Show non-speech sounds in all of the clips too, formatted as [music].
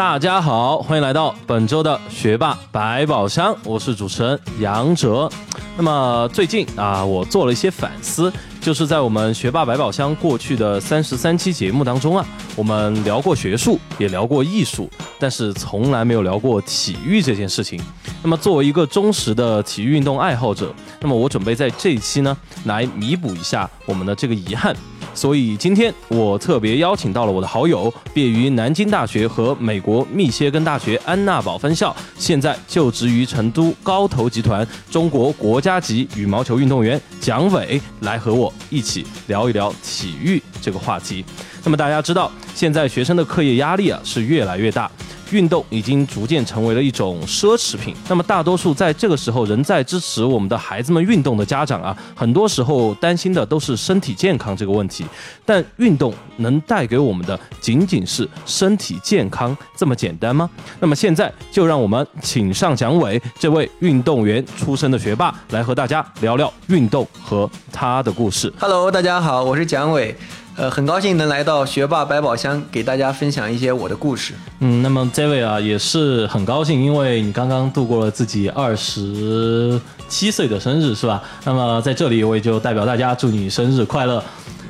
大家好，欢迎来到本周的学霸百宝箱，我是主持人杨哲。那么最近啊，我做了一些反思，就是在我们学霸百宝箱过去的三十三期节目当中啊，我们聊过学术，也聊过艺术，但是从来没有聊过体育这件事情。那么作为一个忠实的体育运动爱好者，那么我准备在这一期呢，来弥补一下我们的这个遗憾。所以今天我特别邀请到了我的好友，毕业于南京大学和美国密歇根大学安娜堡分校，现在就职于成都高投集团中国国家级羽毛球运动员蒋伟，来和我一起聊一聊体育这个话题。那么大家知道，现在学生的课业压力啊是越来越大。运动已经逐渐成为了一种奢侈品。那么，大多数在这个时候仍在支持我们的孩子们运动的家长啊，很多时候担心的都是身体健康这个问题。但运动能带给我们的仅仅是身体健康这么简单吗？那么现在就让我们请上蒋伟这位运动员出身的学霸来和大家聊聊运动和他的故事。Hello，大家好，我是蒋伟。呃，很高兴能来到学霸百宝箱，给大家分享一些我的故事。嗯，那么这位啊，也是很高兴，因为你刚刚度过了自己二十七岁的生日，是吧？那么在这里，我也就代表大家祝你生日快乐。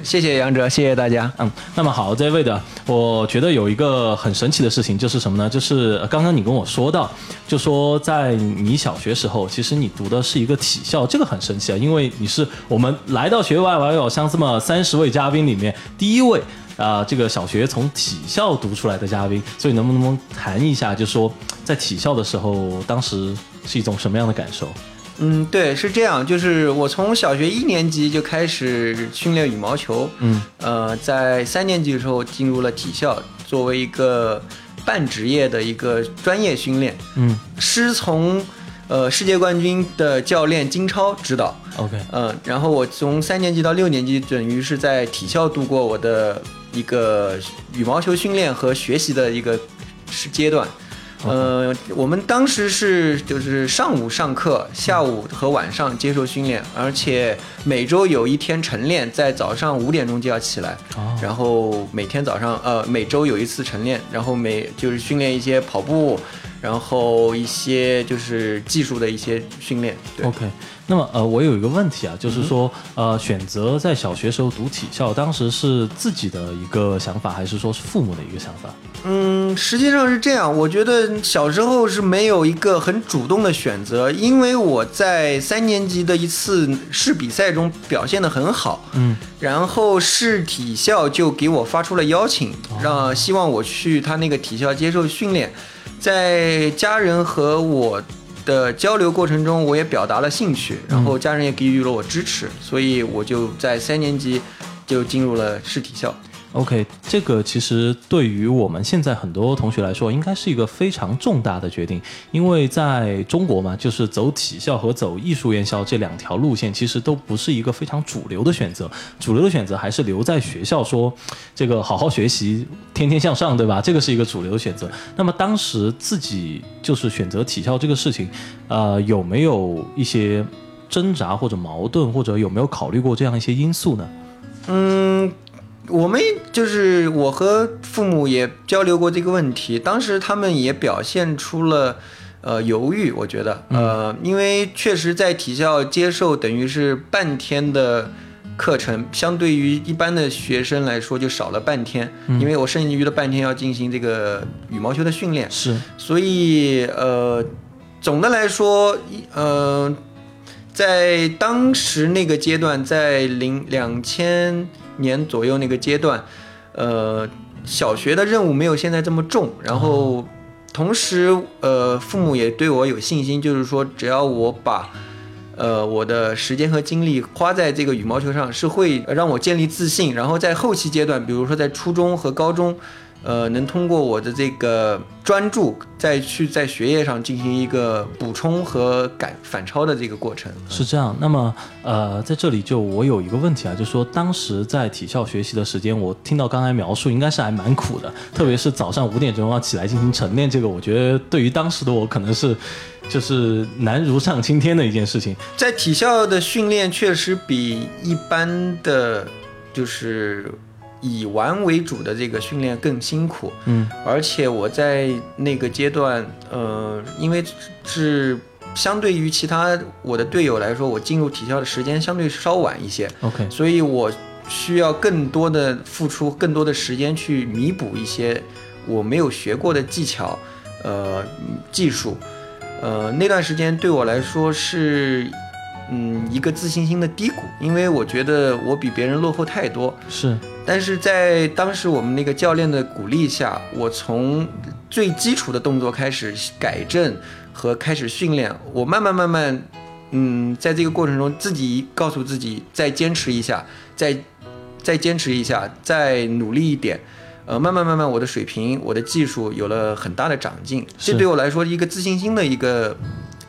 谢谢杨哲，谢谢大家。嗯，那么好，这位的，我觉得有一个很神奇的事情，就是什么呢？就是刚刚你跟我说到，就说在你小学时候，其实你读的是一个体校，这个很神奇啊，因为你是我们来到学外网友像这么三十位嘉宾里面第一位啊，这个小学从体校读出来的嘉宾，所以能不能谈一下，就说在体校的时候，当时是一种什么样的感受？嗯，对，是这样，就是我从小学一年级就开始训练羽毛球，嗯，呃，在三年级的时候进入了体校，作为一个半职业的一个专业训练，嗯，师从呃世界冠军的教练金超指导，OK，嗯，然后我从三年级到六年级等于是在体校度过我的一个羽毛球训练和学习的一个是阶段。呃，我们当时是就是上午上课，下午和晚上接受训练，而且每周有一天晨练，在早上五点钟就要起来，然后每天早上呃每周有一次晨练，然后每就是训练一些跑步，然后一些就是技术的一些训练。OK。那么呃，我有一个问题啊，就是说呃，选择在小学时候读体校，当时是自己的一个想法，还是说是父母的一个想法？嗯，实际上是这样，我觉得小时候是没有一个很主动的选择，因为我在三年级的一次市比赛中表现得很好，嗯，然后市体校就给我发出了邀请，让希望我去他那个体校接受训练，在家人和我。的交流过程中，我也表达了兴趣，然后家人也给予了我支持，所以我就在三年级就进入了市体校。OK，这个其实对于我们现在很多同学来说，应该是一个非常重大的决定，因为在中国嘛，就是走体校和走艺术院校这两条路线，其实都不是一个非常主流的选择。主流的选择还是留在学校，说这个好好学习，天天向上，对吧？这个是一个主流的选择。那么当时自己就是选择体校这个事情，呃，有没有一些挣扎或者矛盾，或者有没有考虑过这样一些因素呢？嗯。我们就是我和父母也交流过这个问题，当时他们也表现出了呃犹豫，我觉得呃，因为确实在体校接受等于是半天的课程，相对于一般的学生来说就少了半天，因为我剩余的半天要进行这个羽毛球的训练，是，所以呃，总的来说，呃，在当时那个阶段，在零两千。年左右那个阶段，呃，小学的任务没有现在这么重，然后同时，呃，父母也对我有信心，就是说只要我把，呃，我的时间和精力花在这个羽毛球上，是会让我建立自信，然后在后期阶段，比如说在初中和高中，呃，能通过我的这个专注，再去在学业上进行一个补充和改反超的这个过程。是这样。那么，呃，在这里就我有一个问题啊，就是说当时在体校学习的时间，我听到刚才描述，应该是还蛮苦的，特别是早上五点钟要起来进行晨练，这个我觉得对于当时的我可能是就是难如上青天的一件事情。在体校的训练确实比一般的，就是。以玩为主的这个训练更辛苦，嗯，而且我在那个阶段，呃，因为是相对于其他我的队友来说，我进入体校的时间相对稍晚一些，OK，所以我需要更多的付出更多的时间去弥补一些我没有学过的技巧，呃，技术，呃，那段时间对我来说是。嗯，一个自信心的低谷，因为我觉得我比别人落后太多。是，但是在当时我们那个教练的鼓励下，我从最基础的动作开始改正和开始训练，我慢慢慢慢，嗯，在这个过程中自己告诉自己再坚持一下，再再坚持一下，再努力一点，呃，慢慢慢慢我的水平、我的技术有了很大的长进，这对我来说一个自信心的一个。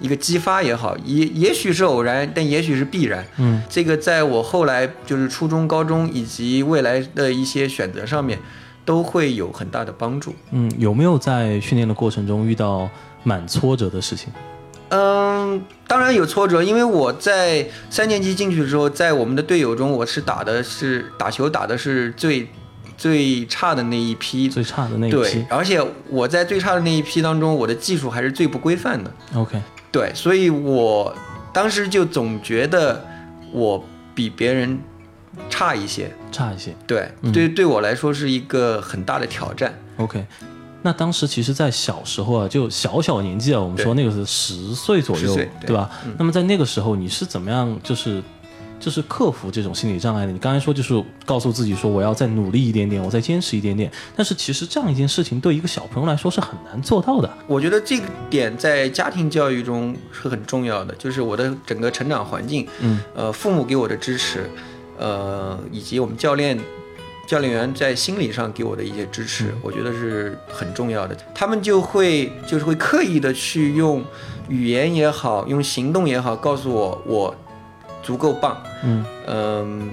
一个激发也好，也也许是偶然，但也许是必然。嗯，这个在我后来就是初中、高中以及未来的一些选择上面，都会有很大的帮助。嗯，有没有在训练的过程中遇到蛮挫折的事情？嗯，当然有挫折，因为我在三年级进去的时候，在我们的队友中，我是打的是打球打的是最最差的那一批，最差的那一批。对，而且我在最差的那一批当中，我的技术还是最不规范的。OK。对，所以我当时就总觉得我比别人差一些，差一些。对，对，对我来说是一个很大的挑战。OK，那当时其实，在小时候啊，就小小年纪啊，我们说那个是十岁左右，对吧？那么在那个时候，你是怎么样，就是？就是克服这种心理障碍的。你刚才说，就是告诉自己说，我要再努力一点点，我再坚持一点点。但是其实这样一件事情对一个小朋友来说是很难做到的。我觉得这个点在家庭教育中是很重要的，就是我的整个成长环境，嗯，呃，父母给我的支持，呃，以及我们教练、教练员在心理上给我的一些支持，我觉得是很重要的。他们就会就是会刻意的去用语言也好，用行动也好，告诉我我。足够棒，嗯嗯，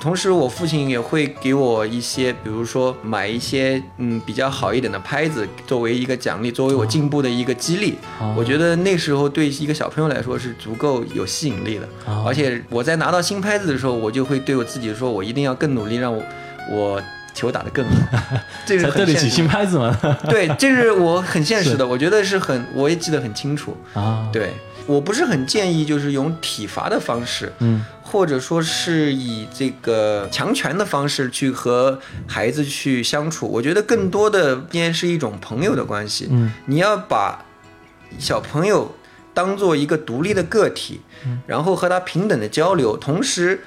同时我父亲也会给我一些，比如说买一些嗯比较好一点的拍子，作为一个奖励，作为我进步的一个激励。我觉得那时候对一个小朋友来说是足够有吸引力的。而且我在拿到新拍子的时候，我就会对我自己说，我一定要更努力，让我我球打得更好。[laughs] 这是对得起新拍子吗？[laughs] 对，这是我很现实的，我觉得是很，我也记得很清楚啊。对。我不是很建议，就是用体罚的方式，嗯，或者说是以这个强权的方式去和孩子去相处。我觉得更多的应该是一种朋友的关系，嗯，你要把小朋友当做一个独立的个体，然后和他平等的交流，同时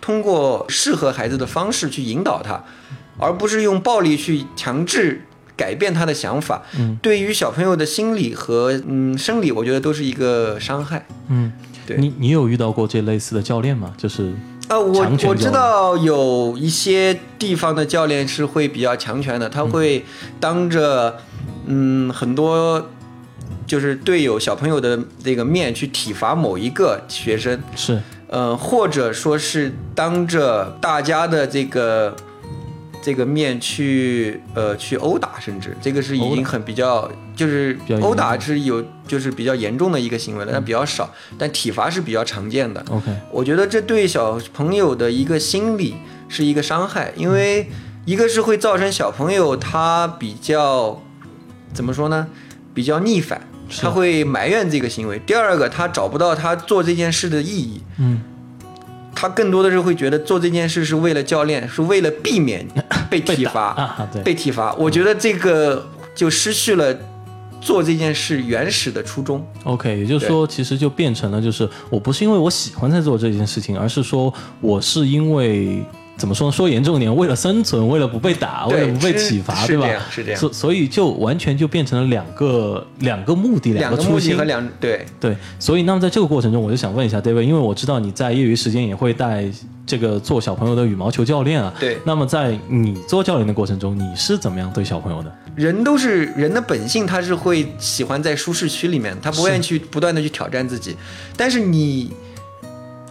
通过适合孩子的方式去引导他，而不是用暴力去强制。改变他的想法，嗯，对于小朋友的心理和嗯生理，我觉得都是一个伤害。嗯，对你，你有遇到过这类似的教练吗？就是呃，我我知道有一些地方的教练是会比较强权的，他会当着嗯很多就是队友小朋友的这个面去体罚某一个学生，是，呃，或者说是当着大家的这个。这个面去呃去殴打，甚至这个是已经很比较，就是殴打是有就是比较严重的一个行为了，但比较少，但体罚是比较常见的。OK，我觉得这对小朋友的一个心理是一个伤害，因为一个是会造成小朋友他比较怎么说呢，比较逆反，他会埋怨这个行为；第二个他找不到他做这件事的意义。嗯。他更多的是会觉得做这件事是为了教练，是为了避免被体罚，[laughs] 被体罚。我觉得这个就失去了做这件事原始的初衷。OK，也就是说，其实就变成了，就是我不是因为我喜欢在做这件事情，而是说我是因为。怎么说呢？说严重点，为了生存，为了不被打，为了不被是体罚，对吧是这样？是这样所所以就完全就变成了两个两个目的，个初心两个目的和。两对对，所以那么在这个过程中，我就想问一下 David，因为我知道你在业余时间也会带这个做小朋友的羽毛球教练啊。对那么在你做教练的过程中，你是怎么样对小朋友的？人都是人的本性，他是会喜欢在舒适区里面，他不愿意去不断的去挑战自己。但是你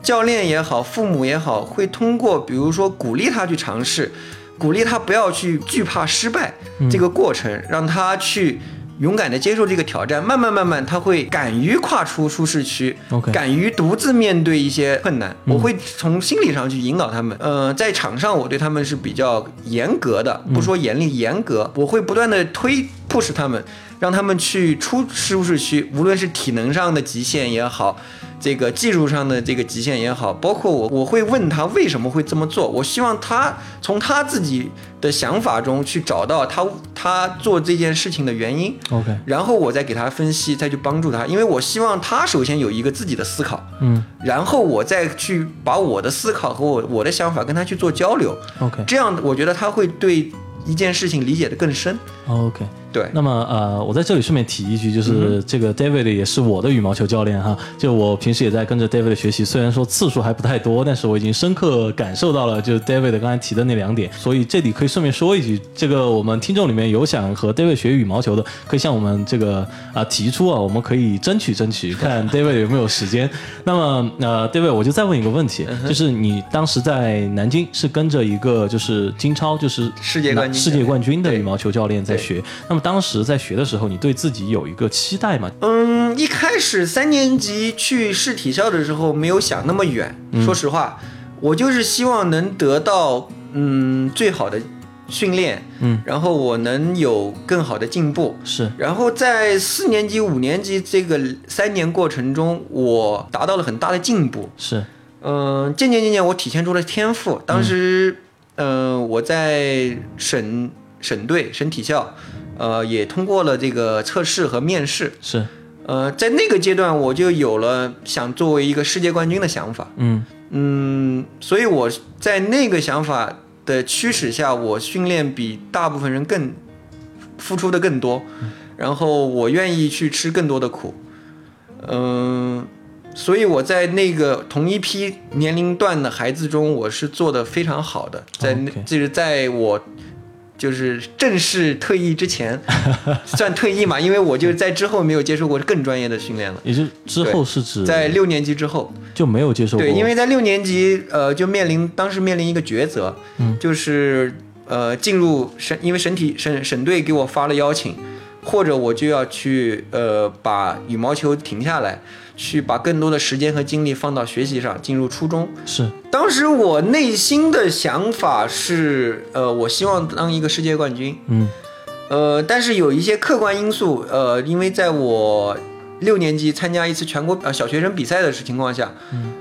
教练也好，父母也好，会通过比如说鼓励他去尝试，鼓励他不要去惧怕失败这个过程，让他去。勇敢的接受这个挑战，慢慢慢慢，他会敢于跨出舒适区敢于独自面对一些困难。我会从心理上去引导他们。呃，在场上我对他们是比较严格的，不说严厉，严格。我会不断的推 push 他们，让他们去出舒适区，无论是体能上的极限也好，这个技术上的这个极限也好，包括我我会问他为什么会这么做，我希望他从他自己的想法中去找到他他做这件事情的原因。OK，然后我再给他分析，再去帮助他，因为我希望他首先有一个自己的思考，嗯然后我再去把我的思考和我我的想法跟他去做交流，，OK 这样我觉得他会对一件事情理解的更深。OK。对，那么呃，我在这里顺便提一句，嗯就是这个 David 也是我的羽毛球教练哈。就我平时也在跟着 David 学习，虽然说次数还不太多，但是我已经深刻感受到了，就是 David 刚才提的那两点。所以这里可以顺便说一句，这个我们听众里面有想和 David 学羽毛球的，可以向我们这个啊、提出啊，我们可以争取争取，看 David 有没有时间。那么呃，David，我就再问一个问题，嗯就是你当时在南京是跟着一个就是金超，就是世界冠军世界冠军的羽毛球教练在学。那么当时在学的时候，你对自己有一个期待吗？嗯，一开始三年级去试体校的时候，没有想那么远。说实话，我就是希望能得到嗯最好的训练，嗯，然后我能有更好的进步。是然后在四年级、五年级这个三年过程中，我达到了很大的进步。是，嗯、渐渐渐渐，我体现出了天赋。当时，嗯、我在省省队、省体校，呃，也通过了这个测试和面试。是，呃，在那个阶段，我就有了想作为一个世界冠军的想法。嗯嗯，所以我在那个想法的驱使下，我训练比大部分人更付出的更多，然后我愿意去吃更多的苦。嗯，所以我在那个同一批年龄段的孩子中，我是做的非常好的，在那就是在我。就是正式退役之前，[laughs] 算退役嘛，因为我就在之后没有接受过更专业的训练了。也就之后是指在六年级之后，就没有接受过，对，因为在六年级，呃，就面临当时面临一个抉择，嗯。就是呃进入省，因为省体省省队给我发了邀请，或者我就要去呃把羽毛球停下来，去把更多的时间和精力放到学习上，进入初中。是当时我内心的想法是，呃，我希望当一个世界冠军，嗯呃，但是有一些客观因素，呃，因为在我六年级参加一次全国呃小学生比赛的情况下，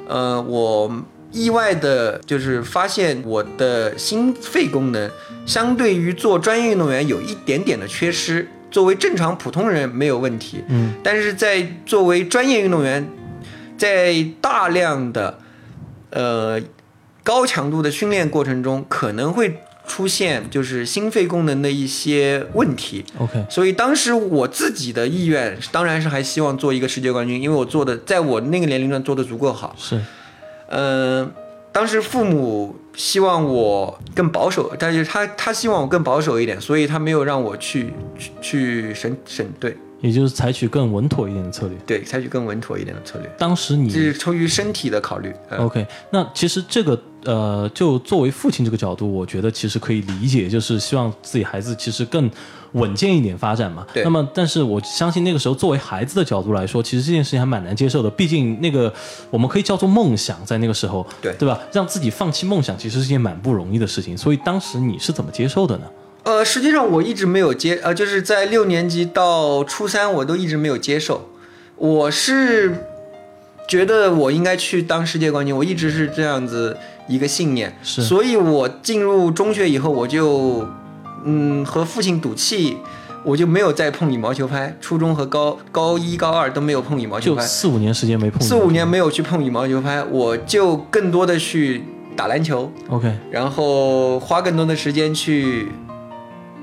呃，我意外的就是发现我的心肺功能相对于做专业运动员有一点点的缺失。作为正常普通人没有问题，嗯但是在作为专业运动员，在大量的呃高强度的训练过程中，可能会出现就是心肺功能的一些问题。OK 所以当时我自己的意愿当然是还希望做一个世界冠军，因为我做的在我那个年龄段做的足够好。是嗯、当时父母希望我更保守，但是他他希望我更保守一点，所以他没有让我去去去省省队，也就是采取更稳妥一点的策略。对，采取更稳妥一点的策略，当时你这是出于身体的考虑。呃 OK，那其实这个呃，就作为父亲这个角度，我觉得其实可以理解，就是希望自己孩子其实更稳健一点发展嘛。对那么，但是我相信那个时候作为孩子的角度来说，其实这件事情还蛮难接受的。毕竟那个我们可以叫做梦想，在那个时候，对对吧？让自己放弃梦想，其实是件蛮不容易的事情。所以当时你是怎么接受的呢？呃，实际上我一直没有接，呃，就是在六年级到初三，我都一直没有接受。我是觉得我应该去当世界冠军，我一直是这样子一个信念。是所以我进入中学以后，我就嗯和父亲赌气，我就没有再碰羽毛球拍。初中和高高一、高二都没有碰羽毛球拍。就四五年时间没碰，四五年没有去碰羽毛球拍，我就更多的去打篮球，OK，然后花更多的时间去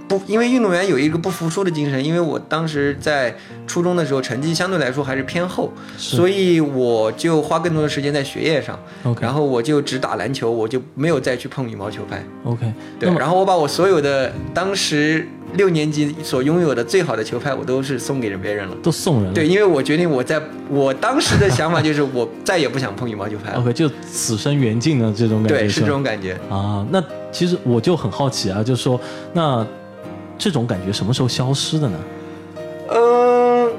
不，因为运动员有一个不服输的精神。因为我当时在初中的时候成绩相对来说还是偏后，所以我就花更多的时间在学业上。OK 然后我就只打篮球，我就没有再去碰羽毛球拍。OK，对然后我把我所有的当时六年级所拥有的最好的球拍，我都是送给了别人了。都送人了。对，因为我决定我在我当时的想法就是我再也不想碰羽毛球拍了。OK，就此生缘尽的这种感觉。对，是这种感觉。啊。那其实我就很好奇啊，就是说，那这种感觉什么时候消失的呢？嗯、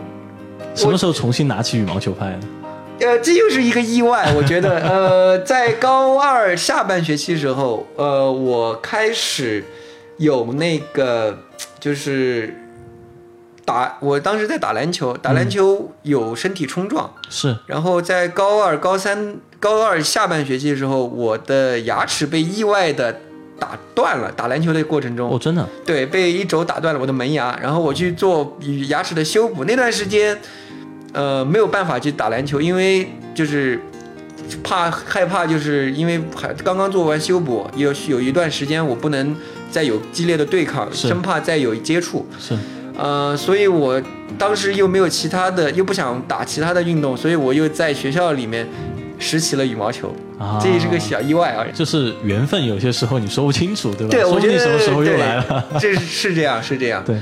什么时候重新拿起羽毛球拍呢？呃，这又是一个意外，我觉得，[laughs] 呃，在高二下半学期时候，呃，我开始有那个就是打，我当时在打篮球，打篮球有身体冲撞，是然后在高二、高三、高二下半学期的时候，我的牙齿被意外的打断了，打篮球的过程中，哦，真的对，被一肘打断了我的门牙，然后我去做牙齿的修补。那段时间，呃，没有办法去打篮球，因为就是怕害怕，就是因为还刚刚做完修补，有有一段时间我不能再有激烈的对抗，生怕再有接触。是呃，所以我当时又没有其他的，又不想打其他的运动，所以我又在学校里面拾起了羽毛球，啊，这也是个小意外啊。就是缘分，有些时候你说不清楚，对吧？对，说不我觉得定什么时候又来了。这是是这样，是这样。对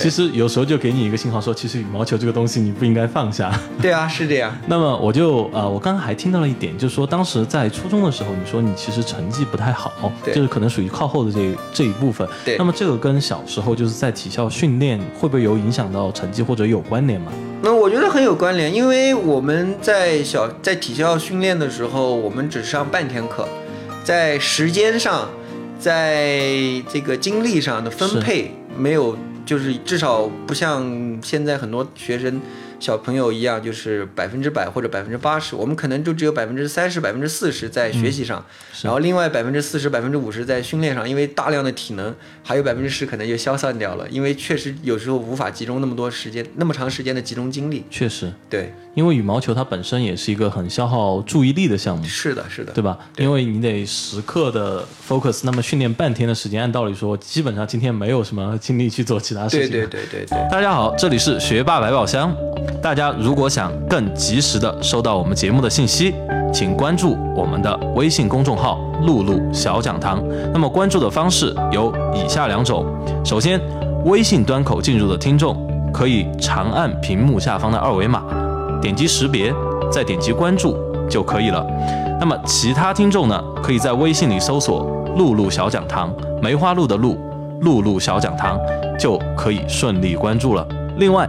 其实有时候就给你一个信号说，其实羽毛球这个东西你不应该放下。[laughs] 对啊，是这样。[laughs] 那么我就呃，我刚刚还听到了一点，就是说当时在初中的时候，你说你其实成绩不太好，对就是可能属于靠后的这这一部分。对那么这个跟小时候就是在体校训练会不会有影响到成绩或者有关联吗？那我觉得很有关联，因为我们在小在体校训练的时候，我们只上半天课，在时间上，在这个精力上的分配没有，就是至少不像现在很多学生小朋友一样，就是百分之百或者百分之八十，我们可能就只有百分之三十、百分之四十在学习上，然后另外百分之四十、百分之五十在训练上，因为大量的体能，还有百分之十可能就消散掉了，因为确实有时候无法集中那么多时间、那么长时间的集中精力。确实，对，因为羽毛球它本身也是一个很消耗注意力的项目。是的，是的，对吧？因为你得时刻的 focus，那么训练半天的时间，按道理说，基本上今天没有什么精力去做其他事情。对对对对对。大家好，这里是学霸百宝箱。大家如果想更及时的收到我们节目的信息，请关注我们的微信公众号“露露小讲堂”。那么关注的方式有以下两种：首先，微信端口进入的听众可以长按屏幕下方的二维码，点击识别，再点击关注就可以了。那么其他听众呢，可以在微信里搜索“露露小讲堂”，梅花鹿的鹿，露露小讲堂，就可以顺利关注了。另外，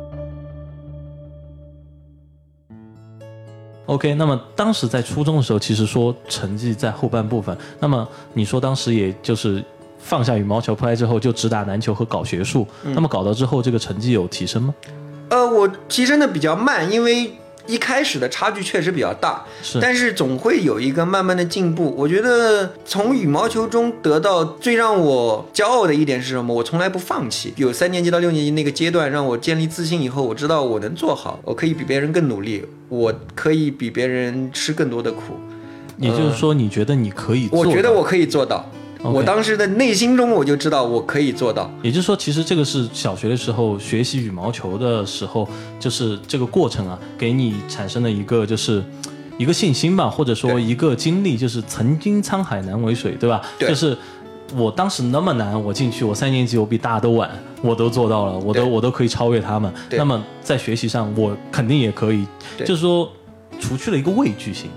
OK，那么当时在初中的时候，其实说成绩在后半部分。那么你说当时也就是放下羽毛球拍之后，就只打篮球和搞学术。那么搞到之后，这个成绩有提升吗？呃，我提升的比较慢，因为一开始的差距确实比较大，是但是总会有一个慢慢的进步。我觉得从羽毛球中得到最让我骄傲的一点是什么？我从来不放弃。有三年级到六年级那个阶段，让我建立自信以后，我知道我能做好，我可以比别人更努力，我可以比别人吃更多的苦。也就是说，你觉得你可以做到？我觉得我可以做到。我当时的内心中我就知道我可以做到。也就是说，其实这个是小学的时候学习羽毛球的时候，就是这个过程啊，给你产生了一个就是一个信心吧，或者说一个经历，就是曾经沧海难为水，对吧？对就是我当时那么难，我进去，我三年级我比大家都晚，我都做到了，我都我都可以超越他们。那么在学习上，我肯定也可以，就是说除去了一个畏惧性。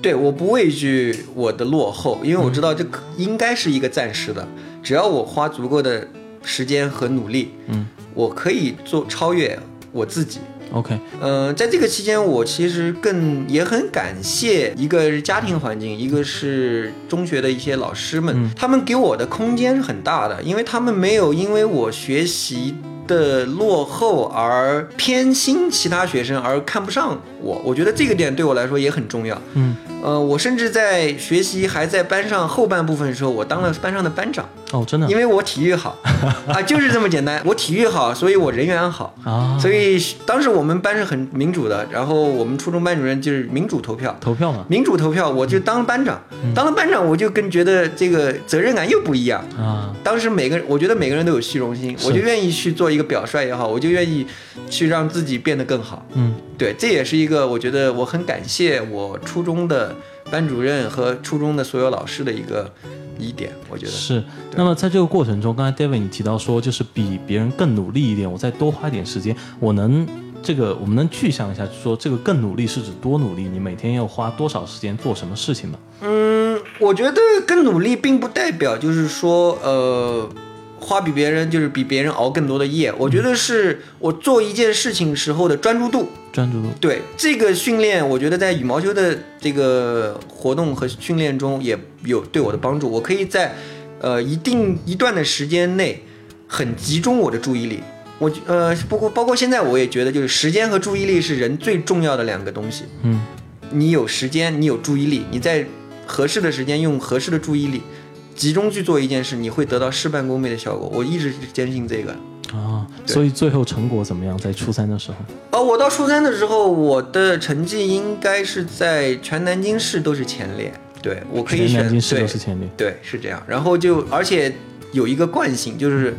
对，我不畏惧我的落后，因为我知道这可应该是一个暂时的，只要我花足够的时间和努力，嗯，我可以做超越我自己。OK，嗯，在这个期间，我其实更也很感谢，一个是家庭环境，一个是中学的一些老师们，他们给我的空间是很大的，因为他们没有因为我学习。的落后而偏心其他学生而看不上我，我觉得这个点对我来说也很重要。嗯，呃，我甚至在学习还在班上后半部分的时候，我当了班上的班长。哦，真的，因为我体育好 [laughs] 啊，就是这么简单。我体育好，所以我人缘好啊。所以当时我们班是很民主的，然后我们初中班主任就是民主投票，投票嘛，民主投票，我就当班长。当了班长，我就更觉得这个责任感又不一样啊。当时每个人，我觉得每个人都有虚荣心，我就愿意去做一个表率也好，我就愿意去让自己变得更好。嗯，对，这也是一个我觉得我很感谢我初中的班主任和初中的所有老师的一个。一点，我觉得是。那么在这个过程中，刚才 David 你提到说，就是比别人更努力一点，我再多花一点时间，我能这个我们能具象一下，说这个更努力是指多努力？你每天要花多少时间做什么事情吗？嗯，我觉得更努力并不代表就是说，呃。花比别人就是比别人熬更多的夜，我觉得是我做一件事情时候的专注度。专注度。对这个训练，我觉得在羽毛球的这个活动和训练中也有对我的帮助。我可以在呃一定一段的时间内很集中我的注意力。我呃不过包括现在我也觉得，就是时间和注意力是人最重要的两个东西。嗯，你有时间，你有注意力，你在合适的时间用合适的注意力。集中去做一件事，你会得到事半功倍的效果。我一直坚信这个啊，所以最后成果怎么样？在初三的时候，啊，我到初三的时候，我的成绩应该是在全南京市都是前列。对我可以选，全南京市都是前列。对，是这样。然后就而且有一个惯性，就是，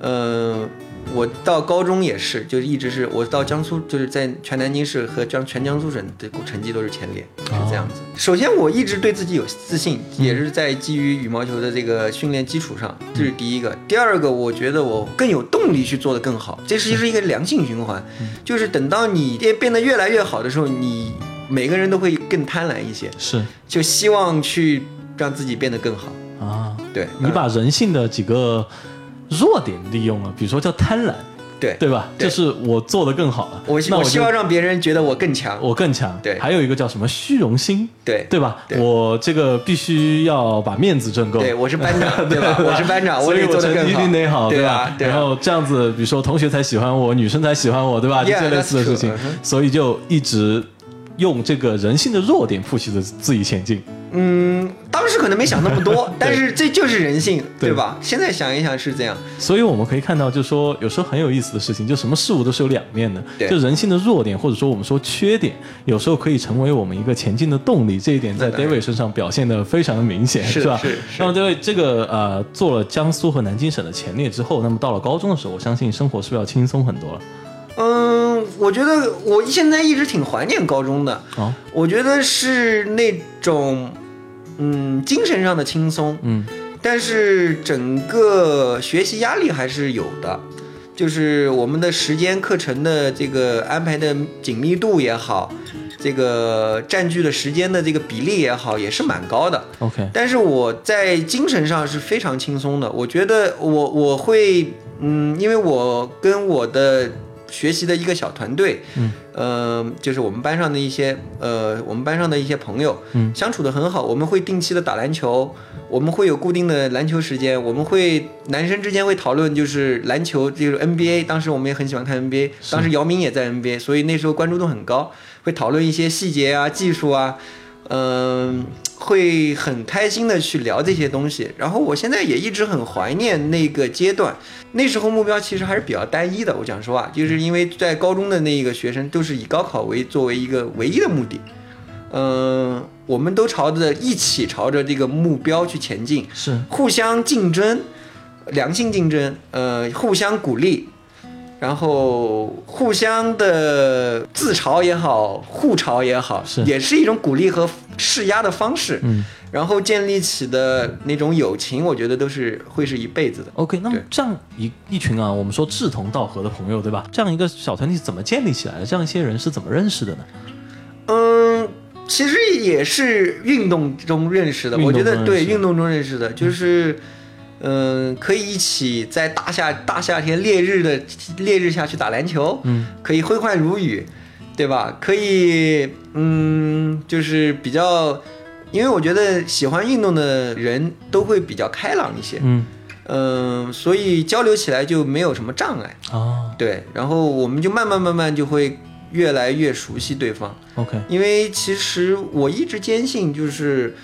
嗯。我到高中也是，就一直是我到江苏，就是在全南京市和江全江苏省的成绩都是前列，是这样子。首先，我一直对自己有自信，也是在基于羽毛球的这个训练基础上，这是第一个。第二个，我觉得我更有动力去做得更好，这实际是一个良性循环。就是等到你变变得越来越好的时候，你每个人都会更贪婪一些，是，就希望去让自己变得更好啊。对你把人性的几个。弱点利用了，比如说叫贪婪，对对吧？就是我做的更好了，我我希望让别人觉得我更强，我更强。对，还有一个叫什么虚荣心，对对吧？我这个必须要把面子挣够。对，我是班长，[laughs] 对吧？我是班长，所以我成绩一定得好，对吧？然后这样子，比如说同学才喜欢我，女生才喜欢我，对吧？这类似的事情，所以就一直用这个人性的弱点复习着自己前进。嗯，当时可能没想那么多，[laughs] 但是这就是人性，对吧？现在想一想是这样，所以我们可以看到，就是说有时候很有意思的事情，就什么事物都是有两面的。就人性的弱点，或者说我们说缺点，有时候可以成为我们一个前进的动力。这一点在 David 身上表现的非常的明显，是吧？是。那么 David 这个呃做了江苏和南京省的前列之后，那么到了高中的时候，我相信生活是不是要轻松很多了？嗯，我觉得我现在一直挺怀念高中的。哦，我觉得是那种。嗯，精神上的轻松，嗯，但是整个学习压力还是有的，就是我们的时间课程的这个安排的紧密度也好，这个占据的时间的这个比例也好，也是蛮高的。OK，但是我在精神上是非常轻松的，我觉得我我会，嗯，因为我跟我的。学习的一个小团队，嗯，呃，就是我们班上的一些，呃，我们班上的一些朋友，嗯，相处的很好。我们会定期的打篮球，我们会有固定的篮球时间，我们会男生之间会讨论就是篮球，就是 NBA。当时我们也很喜欢看 NBA，当时姚明也在 NBA，所以那时候关注度很高，会讨论一些细节啊、技术啊，嗯。会很开心的去聊这些东西，然后我现在也一直很怀念那个阶段，那时候目标其实还是比较单一的。我讲实话，就是因为在高中的那个学生都是以高考为作为一个唯一的目的，嗯，我们都朝着一起朝着这个目标去前进，是互相竞争，良性竞争，呃，互相鼓励。然后互相的自嘲也好，互嘲也好，是也是一种鼓励和施压的方式。嗯，然后建立起的那种友情，我觉得都是会是一辈子的。OK，那么这样一一群啊，我们说志同道合的朋友，对吧？这样一个小团体怎么建立起来的？这样一些人是怎么认识的呢？嗯，其实也是运动中认识的。我觉得对运动中认识的，就是嗯，可以一起在大夏大夏天烈日的烈日下去打篮球，嗯，可以挥汗如雨，对吧？可以，嗯，就是比较，因为我觉得喜欢运动的人都会比较开朗一些，嗯。嗯，所以交流起来就没有什么障碍，啊对，然后我们就慢慢慢慢就会越来越熟悉对方，，OK，因为其实我一直坚信，就是，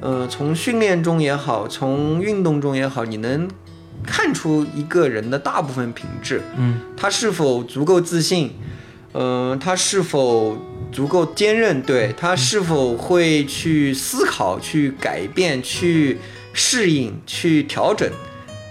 呃，从训练中也好，从运动中也好，你能看出一个人的大部分品质，嗯。他是否足够自信，嗯、他是否足够坚韧，对他是否会去思考、去改变、去适应、去调整，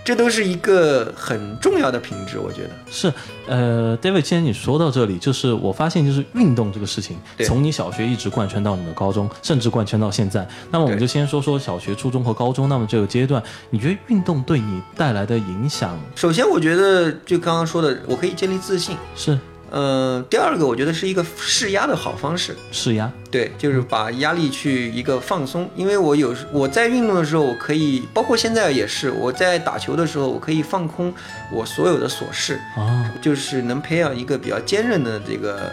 这都是一个很重要的品质，我觉得。是，呃，David，既然你说到这里，就是我发现，就是运动这个事情，对从你小学一直贯穿到你的高中，甚至贯穿到现在。那么我们就先说说小学、初中和高中，那么这个阶段，你觉得运动对你带来的影响首先，我觉得就刚刚说的，我可以建立自信。是嗯，第二个我觉得是一个释压的好方式，释压？对，就是把压力去一个放松。因为我有时我在运动的时候，我可以，包括现在也是，我在打球的时候，我可以放空我所有的琐事，啊，就是能培养一个比较坚韧的这个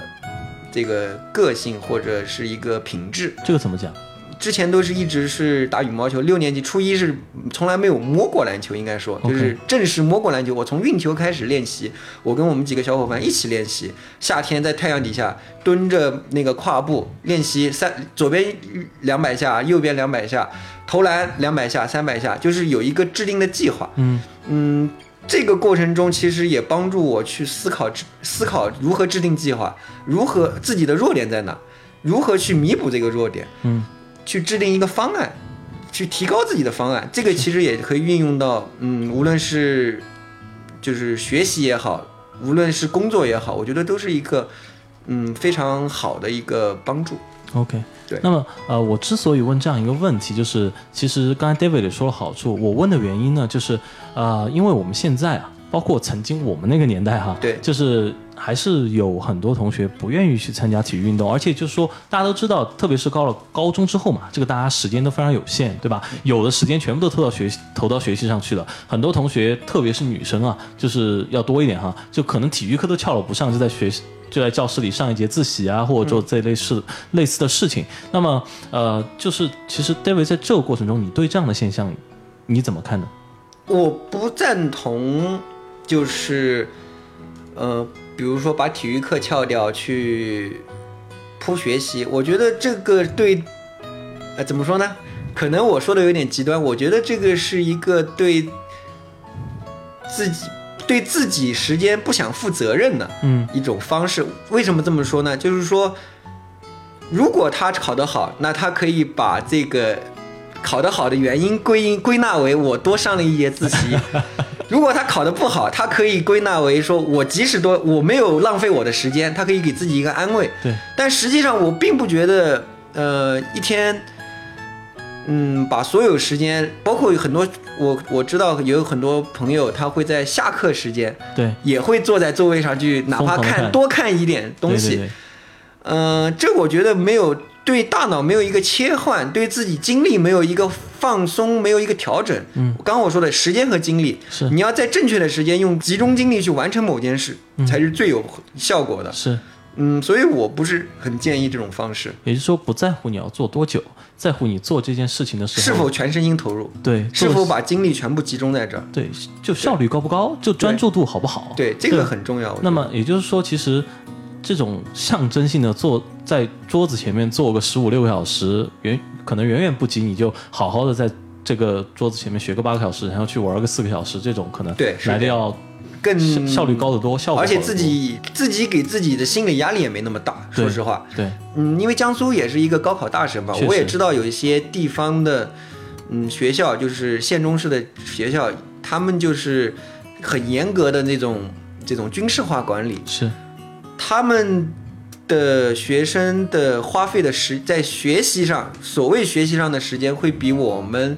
这个个性或者是一个品质。这个怎么讲？之前都是一直是打羽毛球，六年级初一是从来没有摸过篮球，应该说就是正式摸过篮球。我从运球开始练习，我跟我们几个小伙伴一起练习，夏天在太阳底下蹲着那个跨步练习三，左边两百下，右边两百下，投篮两百下、三百下，就是有一个制定的计划。嗯嗯，这个过程中其实也帮助我去思考思考如何制定计划，如何自己的弱点在哪，如何去弥补这个弱点。嗯去制定一个方案，去提高自己的方案。这个其实也可以运用到，嗯，无论是就是学习也好，无论是工作也好，我觉得都是一个嗯非常好的一个帮助。，OK。对那么呃，我之所以问这样一个问题，就是其实刚才 David 也说了好处，我问的原因呢，就是呃，因为我们现在啊，包括曾经我们那个年代哈，对就是还是有很多同学不愿意去参加体育运动，而且就是说大家都知道，特别是到了高中之后嘛，这个大家时间都非常有限，对吧？有的时间全部都投到学习投到学习上去了，很多同学，特别是女生啊，就是要多一点哈，就可能体育课都翘了不上，就在学习。就在教室里上一节自习啊，或者做这类似、类似的事情。那么，呃，就是其实 David 在这个过程中，你对这样的现象你怎么看呢？我不赞同，就是呃，比如说把体育课翘掉去扑学习，我觉得这个对，呃，怎么说呢？可能我说的有点极端，我觉得这个是一个对自己对自己时间不想负责任的嗯一种方式。为什么这么说呢？就是说，如果他考得好，那他可以把这个考得好的原因归因归纳为我多上了一节自习。[laughs] 如果他考得不好，他可以归纳为说我即使多我没有浪费我的时间，他可以给自己一个安慰。对，但实际上我并不觉得，呃，一天，嗯，把所有时间，包括有很多我我知道有很多朋友，他会在下课时间对，也会坐在座位上去，哪怕看看多看一点东西。对对对嗯，这我觉得没有对大脑没有一个切换，对自己精力没有一个放松，没有一个调整。嗯，刚刚我说的时间和精力，是你要在正确的时间用集中精力去完成某件事，才是最有效果的。是，嗯，所以我不是很建议这种方式。也就是说不在乎你要做多久，在乎你做这件事情的时候是否全身心投入？对，是否把精力全部集中在这儿？对，就效率高不高，就专注度好不好？对，这个很重要。那么也就是说，其实这种象征性的坐在桌子前面坐个十五六个小时，远可能远远不及你就好好的在这个桌子前面学个八个小时，然后去玩个四个小时，这种可能对来的要更效效率高得多，效果而且自己自己给自己的心理压力也没那么大。说实话，对。嗯，因为江苏也是一个高考大省嘛，我也知道有一些地方的，嗯，学校就是县中市的学校，他们就是很严格的那种这种军事化管理，是。他们的学生的花费的时在学习上，所谓学习上的时间会比我们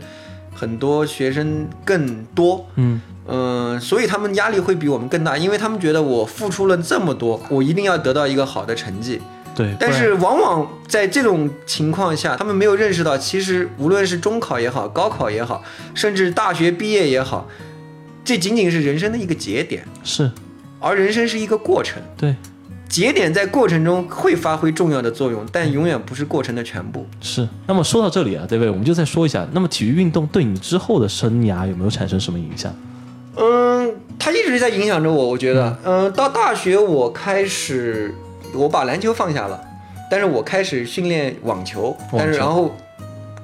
很多学生更多。嗯嗯，所以他们压力会比我们更大，因为他们觉得我付出了这么多，我一定要得到一个好的成绩。对，但是往往在这种情况下，他们没有认识到，其实无论是中考也好，高考也好，甚至大学毕业也好，这仅仅是人生的一个节点，是，而人生是一个过程。对，节点在过程中会发挥重要的作用，但永远不是过程的全部。是。那么说到这里啊，对不对？我们就再说一下，那么体育运动对你之后的生涯有没有产生什么影响？嗯，它一直在影响着我。我觉得，嗯，到大学我开始，我把篮球放下了，但是我开始训练网球，但是然后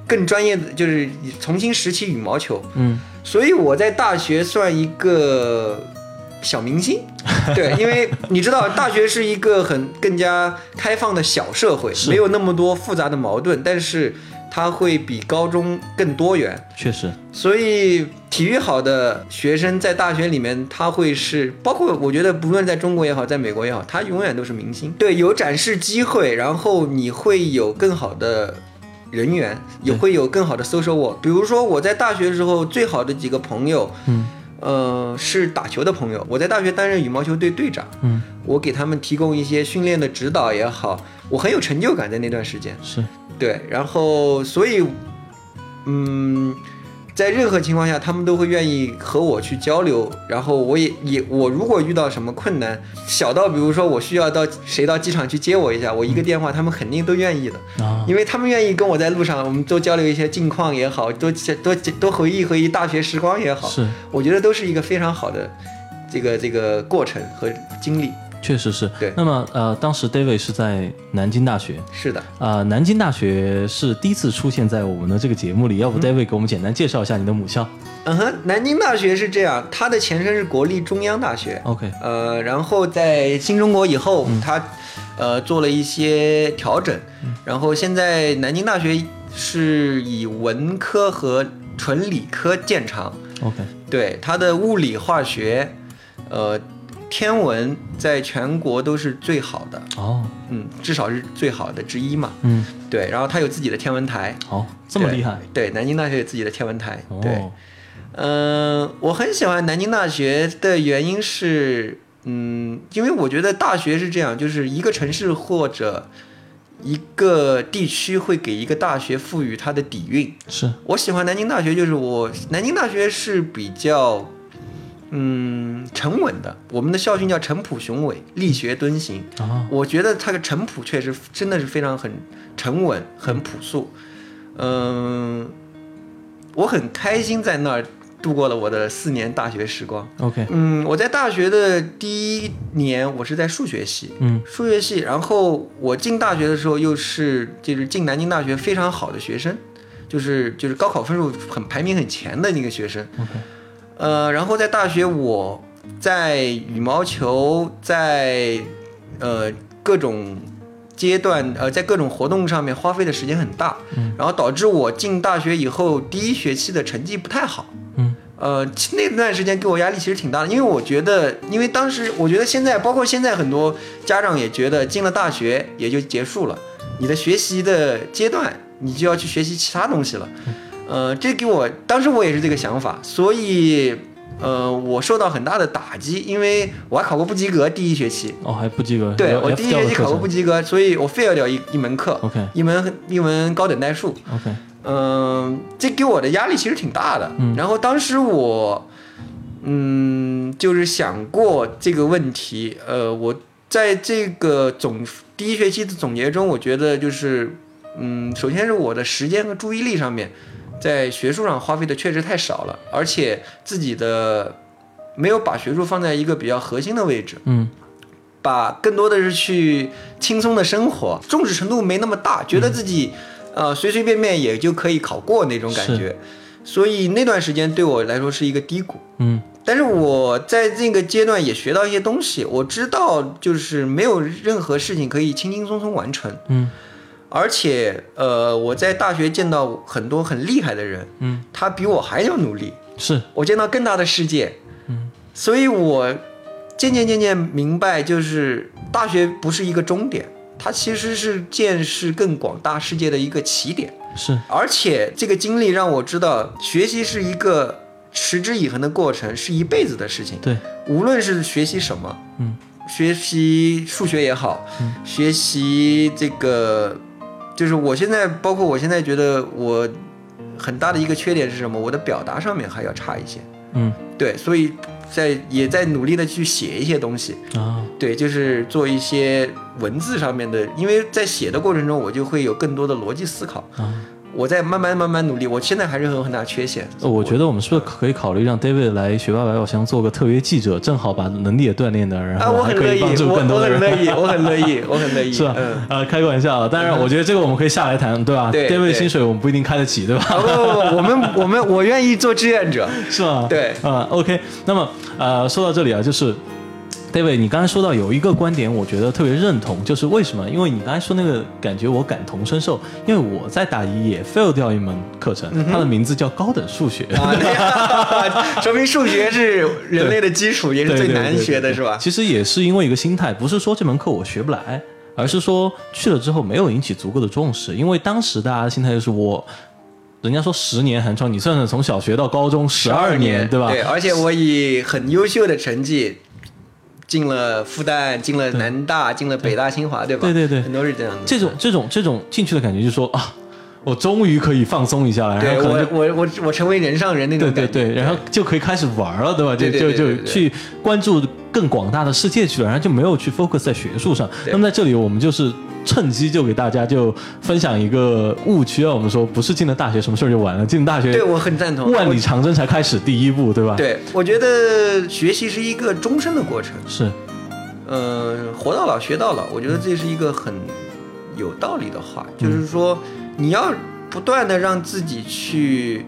更专业的就是重新拾起羽毛球。嗯，所以我在大学算一个小明星。[laughs] 对，因为你知道，大学是一个很更加开放的小社会，没有那么多复杂的矛盾，但是它会比高中更多元。确实，所以体育好的学生在大学里面，他会是包括我觉得，不论在中国也好，在美国也好，他永远都是明星。对，有展示机会，然后你会有更好的人员，也会有更好的 social work。比如说我在大学的时候，最好的几个朋友，嗯。呃，是打球的朋友。我在大学担任羽毛球队队长，嗯，我给他们提供一些训练的指导也好，我很有成就感在那段时间。是，对，然后所以，嗯。在任何情况下，他们都会愿意和我去交流。然后我也也我如果遇到什么困难，小到比如说我需要到谁到机场去接我一下，我一个电话，他们肯定都愿意的。啊，因为他们愿意跟我在路上，我们多交流一些近况也好，多多多回忆回忆大学时光也好。是，我觉得都是一个非常好的这个这个过程和经历。确实是，对。那么，呃，当时 David 是在南京大学，是的，啊，南京大学是第一次出现在我们的这个节目里，要不 David 给我们简单介绍一下你的母校？嗯哼，南京大学是这样，它的前身是国立中央大学，OK，呃，然后在新中国以后，它，呃，做了一些调整，然后现在南京大学是以文科和纯理科见长，OK，对，它的物理化学，呃。天文在全国都是最好的。哦，嗯，至少是最好的之一嘛，嗯，对，然后它有自己的天文台，哦，这么厉害，对，南京大学有自己的天文台，对，嗯，我很喜欢南京大学的原因是，嗯，因为我觉得大学是这样，就是一个城市或者一个地区会给一个大学赋予它的底蕴，是。我喜欢南京大学，就是我南京大学是比较。嗯，沉稳的，我们的校训叫陈朴雄伟，力学敦行。啊，我觉得他的陈朴确实真的是非常很沉稳，很朴素。嗯，我很开心在那儿度过了我的四年大学时光。OK，嗯，我在大学的第一年，我是在数学系，嗯，数学系。然后我进大学的时候，又是就是进南京大学非常好的学生，就是就是高考分数很排名很前的那个学生。OK。呃，然后在大学，我在羽毛球，在呃各种阶段，呃在各种活动上面花费的时间很大，嗯，然后导致我进大学以后第一学期的成绩不太好，嗯，呃那段时间给我压力其实挺大的，因为我觉得，因为当时我觉得现在，包括现在很多家长也觉得进了大学也就结束了，你的学习的阶段你就要去学习其他东西了。呃，这给我当时我也是这个想法，所以呃，我受到很大的打击，因为我还考过不及格，第一学期。哦，还不及格，对我第一学期考过不及格，所以我 fail 掉一一门课，OK，一门一门高等代数，OK，嗯，这给我的压力其实挺大的，嗯，然后当时我嗯就是想过这个问题，呃，我在这个总第一学期的总结中，我觉得就是嗯，首先是我的时间和注意力上面。在学术上花费的确实太少了，而且自己的没有把学术放在一个比较核心的位置，嗯，把更多的是去轻松的生活，重视程度没那么大，觉得自己呃随随便便也就可以考过那种感觉，所以那段时间对我来说是一个低谷，嗯，但是我在这个阶段也学到一些东西，我知道就是没有任何事情可以轻轻松松完成，嗯。而且，呃，我在大学见到很多很厉害的人，嗯，他比我还要努力，是。我见到更大的世界，嗯，所以我渐渐渐渐明白，就是大学不是一个终点，它其实是见识更广大世界的一个起点，是。而且这个经历让我知道，学习是一个持之以恒的过程，是一辈子的事情，对，无论是学习什么，嗯。学习数学也好，嗯。学习这个，就是我现在，包括我现在觉得我很大的一个缺点是什么？我的表达上面还要差一些。嗯对，所以在也在努力的去写一些东西。啊，对，就是做一些文字上面的，因为在写的过程中，我就会有更多的逻辑思考。啊我在慢慢慢慢努力，我现在还是有很大缺陷。呃我觉得我们是不是可以考虑让 David 来学霸百宝箱做个特约记者，正好把能力也锻炼的，然啊，后我很乐意，还可以帮助我更多的人。我很乐意，[laughs] 我很乐意，我很乐意，是吧？嗯。呃，开个玩笑啊，当然，我觉得这个我们可以下来谈，对吧对？David 薪水我们不一定开得起，对吧？啊不不不，我们 [laughs] 我们我愿意做志愿者。是吗？对啊、o k 那么呃，说到这里啊，就是 David，你刚才说到有一个观点，我觉得特别认同，就是为什么？因为你刚才说那个感觉，我感同身受，因为我在大一也 fail 掉一门课程，它的名字叫高等数学。啊，[laughs] 说明数学是人类的基础，也是最难学的，是吧？其实也是因为一个心态，不是说这门课我学不来，而是说去了之后没有引起足够的重视，因为当时大家的心态就是我。人家说十年寒窗，你算算从小学到高中十二年，对吧？对，而且我以很优秀的成绩进了复旦，进了南大，进了北大、清华，对吧？对对对很多是这样的。这种这种这种进去的感觉，就是说啊，我终于可以放松一下了，然对后可能我我我我成为人上人那种感觉。对对，然后就可以开始玩了，对吧？就对对就就对对对去关注更广大的世界去了，然后就没有去 focus 在学术上。那么在这里，我们就是趁机就给大家就分享一个误区啊，我们说不是进了大学什么事儿就完了，进了大学对我很赞同。万里长征才开始第一步，对吧？，对，我觉得学习是一个终身的过程。是，呃，活到老学到老，我觉得这是一个很有道理的话，嗯就是说你要不断的让自己去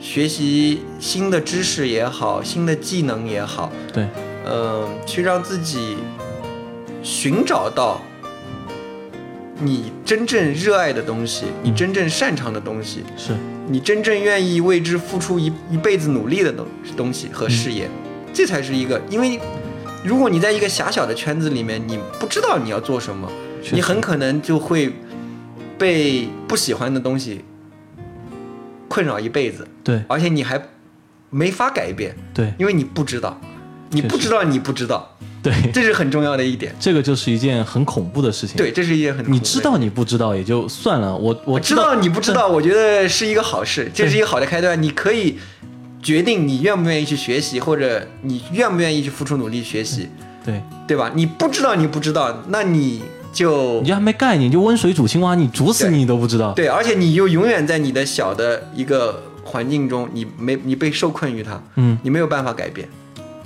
学习新的知识也好，新的技能也好，对，嗯，去让自己寻找到你真正热爱的东西，你真正擅长的东西，是，你真正愿意为之付出一一辈子努力的东东西和事业，这才是一个。因为如果你在一个狭小的圈子里面，你不知道你要做什么，你很可能就会被不喜欢的东西困扰一辈子，对。而且你还没法改变，对。因为你不知道，你不知道你不知道，对，这是很重要的一点。这个就是一件很恐怖的事情。，对，这是一件很你知道你不知道也就算了，我我我知道你不知道，我觉得是一个好事，这是一个好的开端。你可以决定你愿不愿意去学习，或者你愿不愿意去付出努力学习，对，对吧？你不知道，你不知道，那你就你就还没概念，你就温水煮青蛙，你煮死你都不知道。对，而且你又永远在你的小的一个环境中，你没你被受困于它，嗯，你没有办法改变，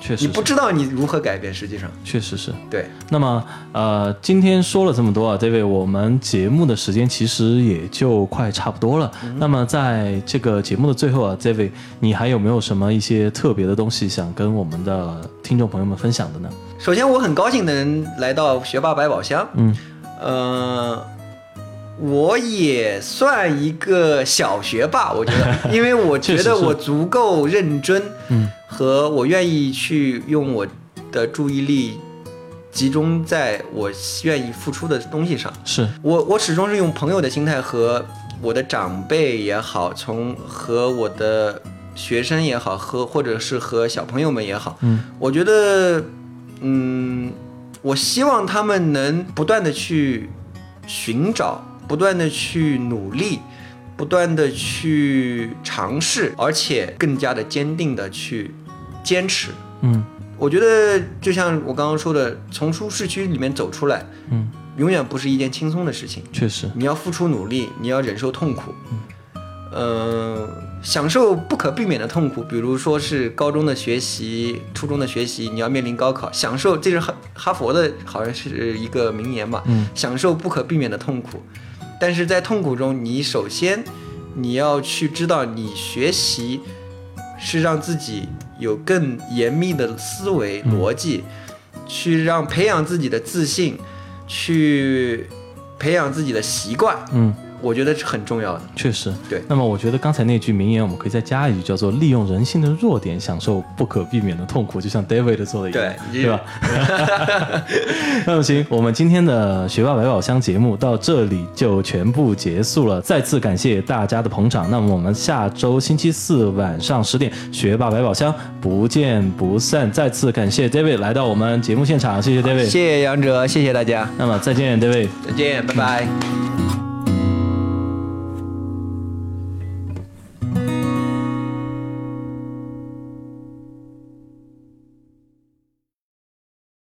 确实，你不知道你如何改变。实际上，确实是。对，那么，呃，今天说了这么多啊，David，我们节目的时间其实也就快差不多了。嗯那么，在这个节目的最后啊，David，你还有没有什么一些特别的东西想跟我们的听众朋友们分享的呢？首先我很高兴能来到学霸百宝箱，嗯，呃，我也算一个小学霸，我觉得，[laughs] 因为我觉得我足够认真，嗯，和我愿意去用我的注意力集中在我愿意付出的东西上。是，我我始终是用朋友的心态和我的长辈也好，从和我的学生也好，和或者是和小朋友们也好，嗯，我觉得，嗯，我希望他们能不断的去寻找，不断的去努力，不断的去尝试，而且更加的坚定的去坚持。嗯。我觉得就像我刚刚说的，从舒适区里面走出来，嗯，永远不是一件轻松的事情。确实，你要付出努力，你要忍受痛苦，嗯、享受不可避免的痛苦，比如说是高中的学习、初中的学习，你要面临高考，享受这是哈哈佛的好像是一个名言嘛，嗯。享受不可避免的痛苦，但是在痛苦中，你首先你要去知道，你学习是让自己有更严密的思维逻辑，去让培养自己的自信，去培养自己的习惯。嗯我觉得是很重要的。确实，对那么我觉得刚才那句名言，我们可以再加一句，叫做“利用人性的弱点，享受不可避免的痛苦”，就像 David 做的一样，对对吧？[laughs] 那么行，我们今天的学霸百宝箱节目到这里就全部结束了。再次感谢大家的捧场。那么我们下周星期四晚上十点，学霸百宝箱不见不散。再次感谢 David 来到我们节目现场，谢谢 David。谢谢杨哲，谢谢大家，那么再见，David。再见，拜拜。